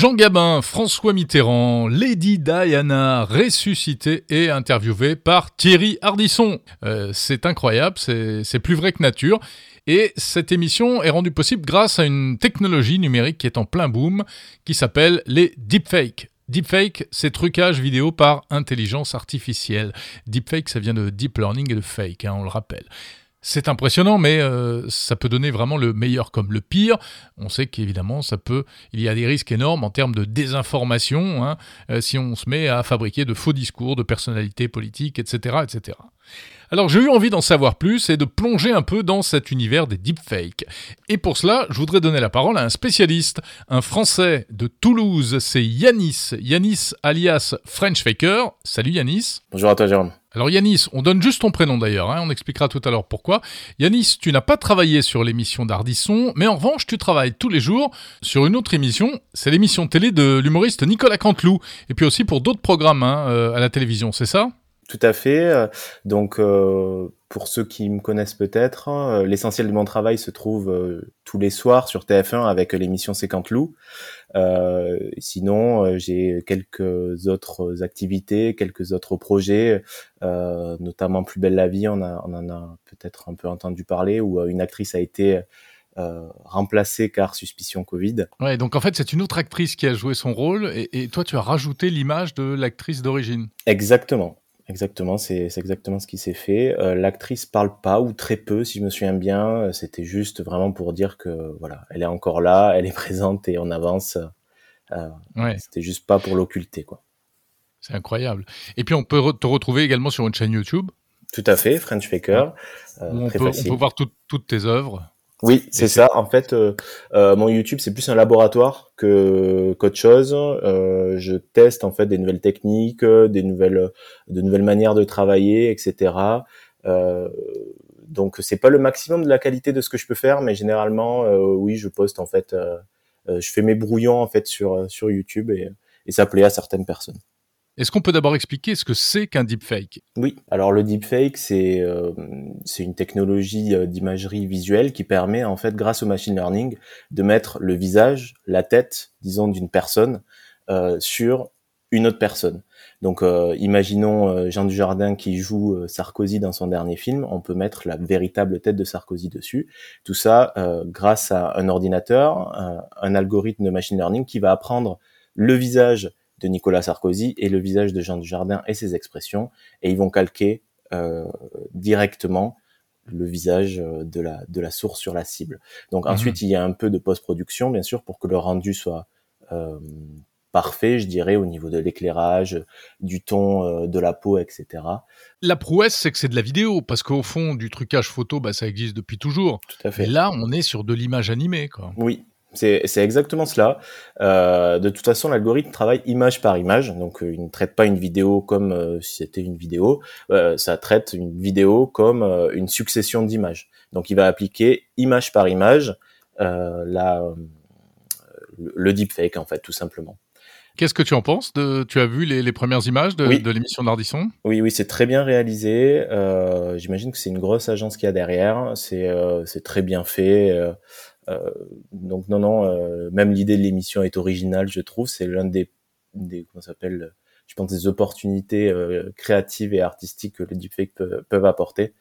Jean Gabin, François Mitterrand, Lady Diana, ressuscité et interviewé par Thierry Hardisson. Euh, c'est incroyable, c'est plus vrai que nature. Et cette émission est rendue possible grâce à une technologie numérique qui est en plein boom, qui s'appelle les deepfakes. Deepfake, c'est trucage vidéo par intelligence artificielle. Deepfake, ça vient de deep learning et de fake, hein, on le rappelle. C'est impressionnant, mais euh, ça peut donner vraiment le meilleur comme le pire. On sait qu'évidemment, ça peut, il y a des risques énormes en termes de désinformation hein, euh, si on se met à fabriquer de faux discours de personnalités politiques, etc., etc. Alors j'ai eu envie d'en savoir plus et de plonger un peu dans cet univers des deepfakes. Et pour cela, je voudrais donner la parole à un spécialiste, un Français de Toulouse, c'est Yanis, Yanis alias French Faker. Salut Yanis. Bonjour à toi Jérôme. Alors Yanis, on donne juste ton prénom d'ailleurs, hein, on expliquera tout à l'heure pourquoi. Yanis, tu n'as pas travaillé sur l'émission d'Ardisson, mais en revanche, tu travailles tous les jours sur une autre émission, c'est l'émission télé de l'humoriste Nicolas Canteloup, et puis aussi pour d'autres programmes hein, euh, à la télévision, c'est ça? Tout à fait. Euh, donc, euh, pour ceux qui me connaissent peut-être, hein, l'essentiel de mon travail se trouve tous les soirs sur TF1 avec l'émission C'est Canteloup. Euh, sinon, j'ai quelques autres activités, quelques autres projets, euh, notamment Plus belle la vie, on, a, on en a peut-être un peu entendu parler, où une actrice a été euh, remplacée car suspicion Covid. Ouais, donc en fait, c'est une autre actrice qui a joué son rôle, et, et toi, tu as rajouté l'image de l'actrice d'origine. Exactement. Exactement, c'est exactement ce qui s'est fait. Euh, L'actrice parle pas ou très peu, si je me souviens bien. C'était juste vraiment pour dire que voilà, elle est encore là, elle est présente et on avance. Euh, ouais. C'était juste pas pour l'occulter, quoi. C'est incroyable. Et puis on peut te retrouver également sur une chaîne YouTube. Tout à fait, French Faker. Euh, on, peut, on, peut, voir toutes tes œuvres. Oui, c'est ça. En fait, euh, euh, mon YouTube c'est plus un laboratoire que qu'autre chose. Euh, je teste en fait des nouvelles techniques, des nouvelles, de nouvelles manières de travailler, etc. Euh, donc c'est pas le maximum de la qualité de ce que je peux faire, mais généralement, euh, oui, je poste en fait, euh, je fais mes brouillons en fait sur sur YouTube et, et ça plaît à certaines personnes. Est-ce qu'on peut d'abord expliquer ce que c'est qu'un deepfake? Oui, alors le deepfake, c'est euh, une technologie euh, d'imagerie visuelle qui permet, en fait, grâce au machine learning, de mettre le visage, la tête, disons, d'une personne euh, sur une autre personne. Donc, euh, imaginons Jean Dujardin qui joue Sarkozy dans son dernier film, on peut mettre la véritable tête de Sarkozy dessus. Tout ça grâce à un ordinateur, un algorithme de machine learning qui va apprendre le visage de Nicolas Sarkozy et le visage de Jean Dujardin et ses expressions, et ils vont calquer euh, directement le visage euh, de la, de la source sur la cible. Donc mhm. ensuite, il y a un peu de post-production, bien sûr, pour que le rendu soit euh, parfait, je dirais, au niveau de l'éclairage, du ton euh, de la peau, etc. La prouesse, c'est que c'est de la vidéo, parce qu'au fond, du trucage photo, bah, ça existe depuis toujours. Tout à fait. Et là, on est sur de l'image animée. Quoi. Oui, c'est exactement cela. Euh, de toute façon, l'algorithme travaille image par image, donc euh, il ne traite pas une vidéo comme euh, si c'était une vidéo. Euh, ça traite une vidéo comme une succession d'images. Donc, il va appliquer image par image le deepfake en fait, tout simplement. Qu'est-ce que tu en penses de, Tu as vu les, les premières images de, oui. de l'émission d'Ardisson? Oui, oui, c'est très bien réalisé. J'imagine que c'est une grosse agence qui a derrière. C'est très bien fait. Euh, donc non, non, euh, même l'idée de l'émission est originale, je trouve. C'est l'un des, des comment s'appelle, je pense des opportunités euh, créatives et artistiques que les deepfakes peuvent, peuvent apporter.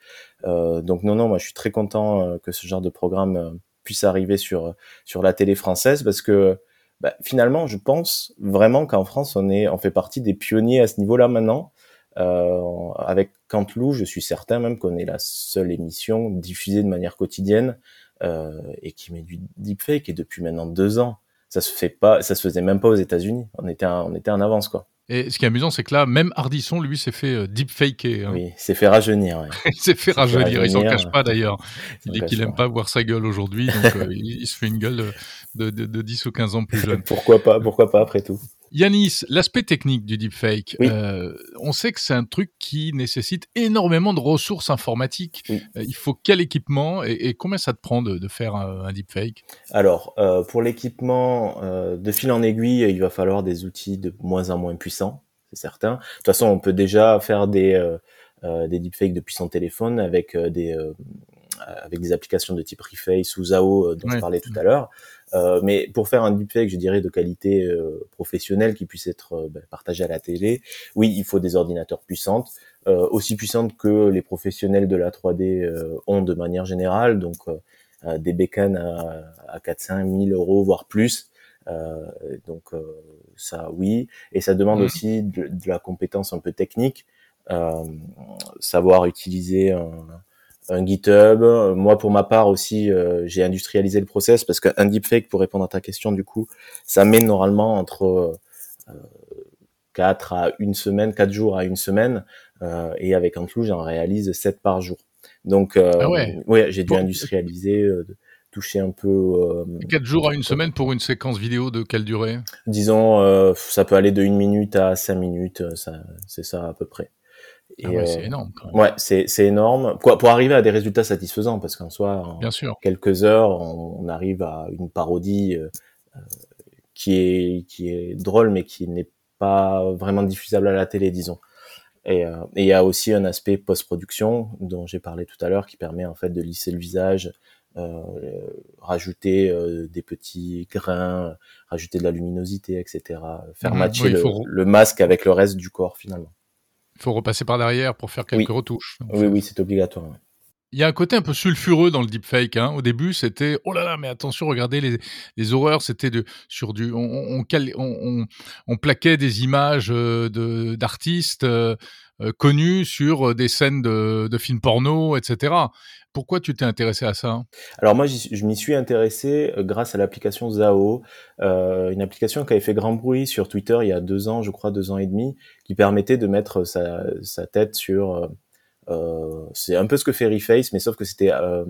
donc non, non, moi je suis très content que ce genre de programme puisse arriver sur sur la télé française parce que bah, finalement, je pense vraiment qu'en France, on est, on fait partie des pionniers à ce niveau-là maintenant. Euh, avec Cantelou, je suis certain même qu'on est la seule émission diffusée de manière quotidienne euh, et qui met du deepfake et depuis maintenant deux ans. Ça se fait pas, ça se faisait même pas aux États-Unis. On était, on était en avance quoi. Et ce qui est amusant, c'est que là, même Hardisson, lui, s'est fait euh, deepfaker. Hein. Oui, s'est fait rajeunir. Ouais. il s'est fait rajeunir. Il s'en cache pas d'ailleurs. Il dit qu'il aime pas voir sa gueule aujourd'hui, donc euh, il, il, se fait une gueule de, de, de 10 ou 15 ans plus jeune. pourquoi pas Pourquoi pas après tout Yanis, l'aspect technique du deepfake, oui. euh, on sait que c'est un truc qui nécessite énormément de ressources informatiques. Oui. Euh, il faut quel équipement et, et, combien ça te prend de, de faire un, un deepfake? Alors, euh, pour l'équipement, euh, de fil en aiguille, il va falloir des outils de moins en moins puissants, c'est certain. De toute façon, on peut déjà faire des, euh, des deepfakes depuis son téléphone avec des avec des applications de type Reface ou Zao dont je parlais tout à l'heure. mais pour faire un deepfake, je dirais de qualité professionnelle qui puisse être ben, partagé à la télé, oui, il faut des ordinateurs puissants, aussi puissantes que les professionnels de la 3D ont de manière générale, donc des bécanes à, à 400 000 euros voire plus. Euh, donc euh, ça, oui. Et ça demande mmh. aussi de, la compétence un peu technique, euh, savoir utiliser un, un GitHub. Moi, pour ma part aussi, j'ai industrialisé le process parce qu'un deepfake, pour répondre à ta question, du coup, ça met normalement entre euh, 4 à une semaine, 4 jours à une semaine. Euh, et avec un flou, j'en réalise 7 par jour. Donc, ah ouais. ouais j'ai dû industrialiser toucher un peu. Euh, Quatre jours à une semaine pour une séquence vidéo de quelle durée? Disons, euh, ça peut aller de une minute à cinq minutes, euh, ça, c'est ça à peu près. Ah ouais, c'est énorme. Quand même. Ouais, c'est c'est énorme. Quoi, pour arriver à des résultats satisfaisants, parce qu'en soi, en Bien sûr. quelques heures, on, arrive à une parodie qui est qui est drôle, mais qui n'est pas vraiment diffusable à la télé, disons. Et il y a aussi un aspect post-production dont j'ai parlé tout à l'heure qui permet en fait de lisser le visage, euh, rajouter euh, des petits grains, rajouter de la luminosité, etc. Faire mhm. matcher le, masque avec le reste du corps finalement. Il faut repasser par derrière pour faire quelques retouches. Oui, oui, c'est obligatoire. Il y a un côté un peu sulfureux dans le deepfake. Hein. Au début, c'était oh là là, mais attention, regardez les, les horreurs. C'était sur du on, plaquait des images euh, de d'artistes connus sur des scènes de, de films porno, etc. Pourquoi tu t'es intéressé à ça Alors moi, je m'y suis intéressé euh, grâce à l'application Zao, euh, une application qui avait fait grand bruit sur Twitter il y a deux ans, je crois deux ans et demi, qui permettait de mettre sa, sa tête sur... Euh, euh c'est un peu ce que fait Reface, mais sauf que c'était euh,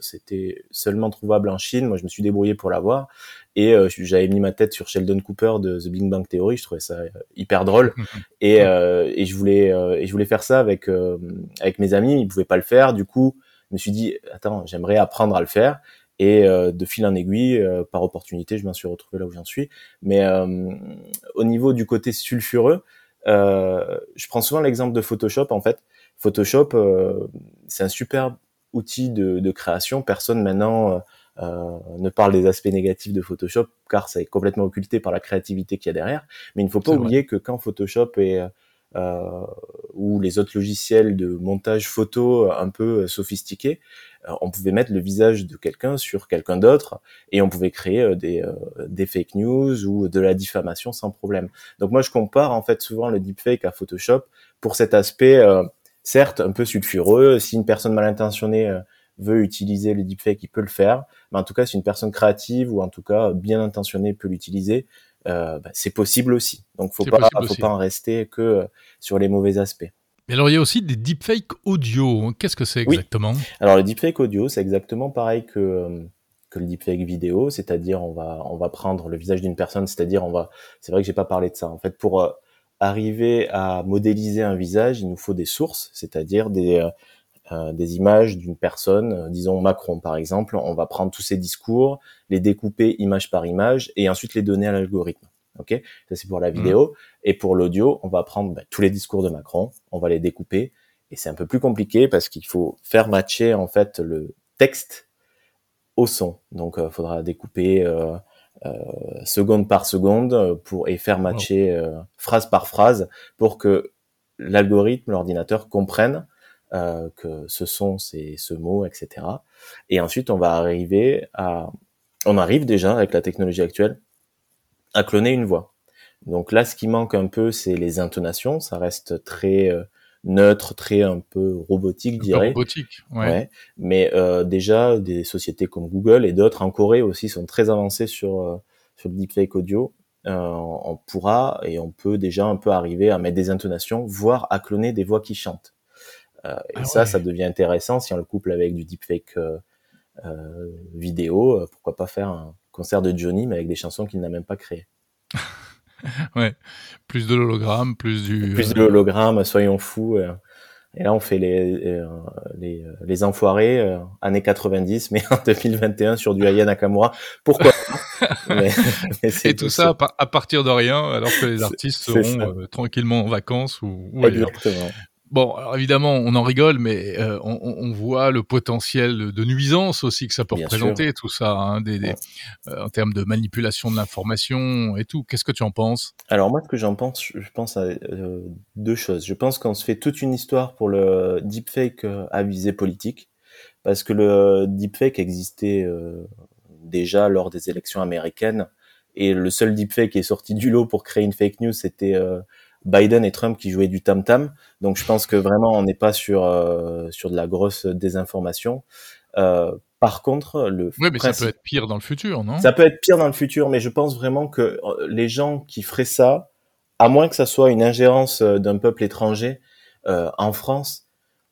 c'était seulement trouvable en Chine. Moi, je me suis débrouillé pour l'avoir et euh, j'avais mis ma tête sur Sheldon Cooper de The Big Bang Theory. Je trouvais ça hyper drôle et, et je voulais et je voulais faire ça avec avec mes amis. Ils pouvaient pas le faire, du coup je me suis dit, attends, j'aimerais apprendre à le faire. Et euh, de fil en aiguille, euh, par opportunité, je m'en suis retrouvé là où j'en suis. Mais euh, au niveau du côté sulfureux, je prends souvent l'exemple de Photoshop. En fait, Photoshop, c'est un super outil de, de création. Personne maintenant ne parle des aspects négatifs de Photoshop, car ça est complètement occulté par la créativité qu'il y a derrière. Mais il ne faut pas oublier que quand Photoshop est euh, ou les autres logiciels de montage photo un peu sophistiqués, euh, on pouvait mettre le visage de quelqu'un sur quelqu'un d'autre et on pouvait créer euh, des, des fake news ou de la diffamation sans problème. Donc moi je compare en fait souvent le deepfake à Photoshop pour cet aspect certes un peu sulfureux. Si une personne mal intentionnée veut utiliser le deepfake, il peut le faire. Mais en tout cas, si une personne créative ou en tout cas bien intentionnée peut l'utiliser, euh, bah, c'est possible aussi. Donc faut pas, faut pas en rester que euh, sur les mauvais aspects. Mais alors il y a aussi des deepfakes audio. Qu'est-ce que c'est exactement? Alors le deepfake audio, c'est exactement pareil que euh, que le deepfake vidéo, c'est-à-dire on va on va prendre le visage d'une personne, c'est-à-dire on va c'est vrai que j'ai pas parlé de ça. En fait, pour arriver à modéliser un visage, il nous faut des sources, c'est-à-dire des euh, des images d'une personne, euh, disons Macron par exemple, on va prendre tous ces discours, les découper image par image et ensuite les donner à l'algorithme. Ok, ça c'est pour la mmh. vidéo. Et pour l'audio, on va prendre bah, tous les discours de Macron, on va les découper et c'est un peu plus compliqué parce qu'il faut faire matcher en fait le texte au son. Donc il euh, faudra découper euh, seconde par seconde pour et faire matcher phrase par phrase pour que l'algorithme, l'ordinateur comprenne euh, que ce sont ces, ce mot, etc. Et ensuite, on va arriver à, on arrive déjà avec la technologie actuelle à cloner une voix. Donc là, ce qui manque un peu, c'est les intonations. Ça reste très euh, neutre, très un peu robotique, dirais. Robotique, ouais. Mais euh, déjà, des sociétés comme Google et d'autres en Corée aussi sont très avancées sur euh, sur le deepfake audio. Euh, on pourra et on peut déjà un peu arriver à mettre des intonations, voire à cloner des voix qui chantent. Euh, et ah ça, ça devient intéressant si on le couple avec du deepfake euh, vidéo. pourquoi pas faire un concert de Johnny, mais avec des chansons qu'il n'a même pas créées. ouais, plus de l'hologramme, plus du. Plus de l'hologramme, soyons fous. Et là, on fait les, les, les enfoirés, années 90, mais en 2021 sur du Aya Nakamura. Pourquoi mais, Et tout ça à partir de rien, alors que les artistes seront tranquillement en vacances ou, ou Exactement. Bon, alors évidemment, on en rigole, mais euh, on, on, voit le potentiel de nuisance aussi que ça peut représenter, tout ça, hein, des, des, euh, en termes de manipulation de l'information et tout. Qu'est-ce que tu en penses? Alors moi, ce que j'en pense, je pense à euh, deux choses. Je pense qu'on se fait toute une histoire pour le deepfake à visée politique, parce que le deepfake existait déjà lors des élections américaines, et le seul deepfake qui est sorti du lot pour créer une fake news, c'était Biden et Trump qui jouaient du tam tam. Donc je pense que vraiment on n'est pas sur euh, sur de la grosse désinformation. Euh, par contre, le oui, mais ça peut être pire dans le futur, non? Ça peut être pire dans le futur, mais je pense vraiment que euh, les gens qui feraient ça, à moins que ça soit une ingérence d'un peuple étranger en France,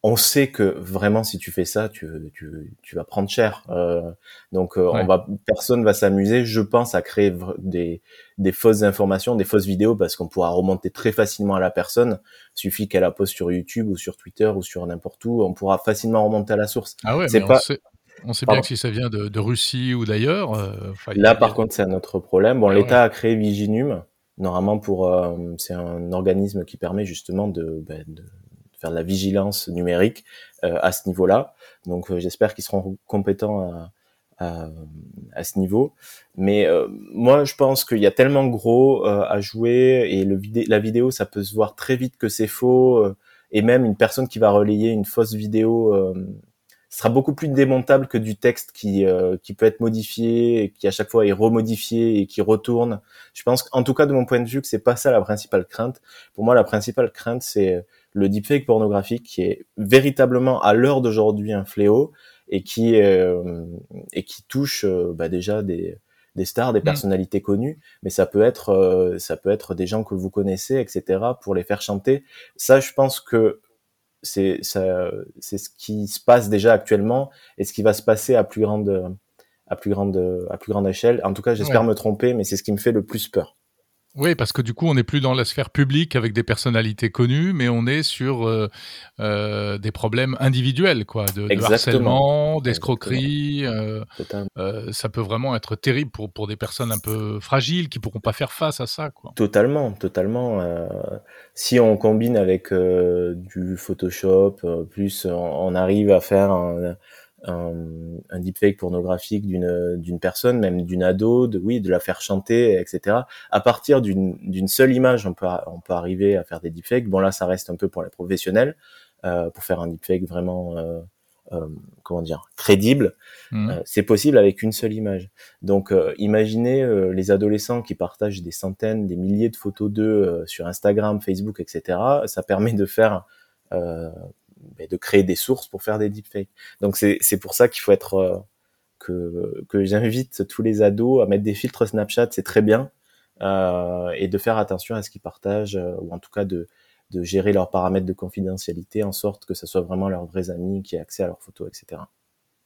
on sait que vraiment si tu fais ça, tu, tu, tu vas prendre cher. Euh, donc euh, on va, personne va s'amuser, je pense, à créer des, des fausses informations, des fausses vidéos, parce qu'on pourra remonter très facilement à la personne. Il suffit qu'elle la poste sur YouTube ou sur Twitter ou sur n'importe où, on pourra facilement remonter à la source. Ah ouais, mais pas... on sait, on sait bien que si ça vient de, de Russie ou d'ailleurs. Euh, Là, par contre, c'est un autre problème. Bon, ah l'État a créé Viginum. Normalement, pour c'est un organisme qui permet justement de, ben, de faire de la vigilance numérique euh, à ce niveau-là. Donc euh, j'espère qu'ils seront compétents à, à, à, ce niveau. Mais euh, moi, je pense qu'il y a tellement gros à jouer et le vidé la vidéo, ça peut se voir très vite que c'est faux. et même une personne qui va relayer une fausse vidéo sera beaucoup plus démontable que du texte qui qui peut être modifié et qui à chaque fois est remodifié et qui retourne. Je pense en tout cas de mon point de vue que c'est pas ça la principale crainte. Pour moi la principale crainte c'est le deepfake pornographique qui est véritablement à l'heure d'aujourd'hui un fléau et qui euh, et qui touche euh, bah déjà des des stars, des mm. personnalités connues, mais ça peut être euh, ça peut être des gens que vous connaissez, etc. pour les faire chanter. Ça, je pense que c'est ça c'est ce qui se passe déjà actuellement et ce qui va se passer à plus grande à plus grande à plus grande échelle. En tout cas, j'espère me tromper, mais c'est ce qui me fait le plus peur. Oui, parce que du coup, on n'est plus dans la sphère publique avec des personnalités connues, mais on est sur euh, euh, des problèmes individuels, quoi, de, de harcèlement, d'escroquerie. Euh, euh, ça peut vraiment être terrible pour, pour des personnes un peu fragiles qui pourront pas faire face à ça, quoi. Totalement, totalement. Euh, si on combine avec euh, du Photoshop, plus on, on, arrive à faire un, un, un deepfake pornographique d'une d'une personne, même d'une ado, de oui, de la faire chanter, etc. À partir d'une d'une seule image, on peut on peut arriver à faire des deepfakes. Bon là, ça reste un peu pour les professionnels, euh, pour faire un deepfake vraiment euh, euh, comment dire crédible. Mmh. Euh, c'est possible avec une seule image. Donc, euh, imaginez euh, les adolescents qui partagent des centaines, des milliers de photos d'eux sur Instagram, Facebook, etc. Ça permet de faire de créer des sources pour faire des deepfakes. Donc c'est pour ça qu'il faut être euh, que, que j'invite tous les ados à mettre des filtres Snapchat, c'est très bien, euh, et de faire attention à ce qu'ils partagent, euh, ou en tout cas de, de gérer leurs paramètres de confidentialité en sorte que ce soit vraiment leurs vrais amis qui aient accès à leurs photos, etc.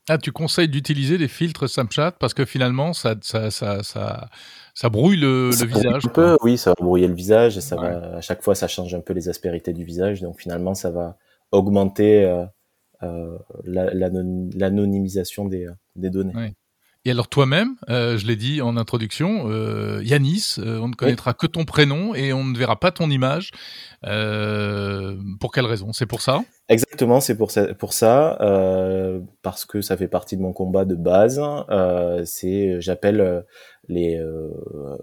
Ah, tu conseilles d'utiliser des filtres Snapchat parce que finalement, ça, ça, ça, ça, ça brouille le, le visage. Un peu, oui, ça va brouiller le visage et ça ouais. va, à chaque fois, ça change un peu les aspérités du visage. Donc finalement, ça va, augmenter euh, euh, l'anonymisation des, des données. Et alors toi-même, euh, je l'ai dit en introduction, euh, Yanis, euh, on ne connaîtra que ton prénom et on ne verra pas ton image. Pour quelle raison? C'est pour ça? Exactement, c'est pour ça, pour ça parce que ça fait partie de mon combat de base. c'est, j'appelle les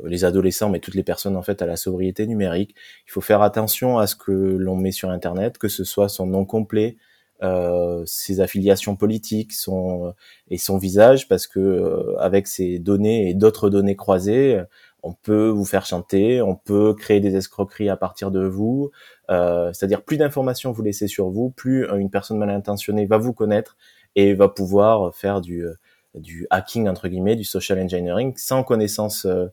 les adolescents, mais toutes les personnes en fait à la sobriété numérique. Il faut faire attention à ce que l'on met sur Internet, que ce soit son nom complet, euh, ses affiliations politiques, son et son visage, parce que euh, avec ces données et d'autres données croisées, on peut vous faire chanter, on peut créer des escroqueries à partir de vous. Euh, C'est-à-dire plus d'informations vous laissez sur vous, plus une personne mal intentionnée va vous connaître et va pouvoir faire du du hacking entre guillemets, du social engineering sans connaissance euh,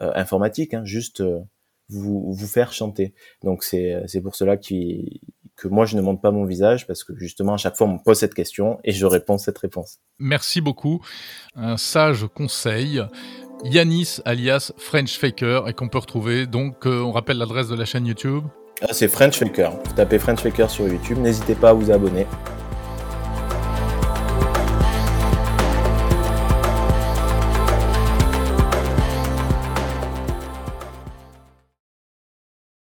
euh, informatique, hein, juste euh, vous vous faire chanter. Donc c'est pour cela qu'il que moi je ne montre pas mon visage parce que justement à chaque fois on me pose cette question et je réponds cette réponse. Merci beaucoup. Un sage conseil. Yanis alias French Faker et qu'on peut retrouver donc euh, on rappelle l'adresse de la chaîne YouTube. Ah, c'est French Faker. Vous tapez French Faker sur YouTube, n'hésitez pas à vous abonner.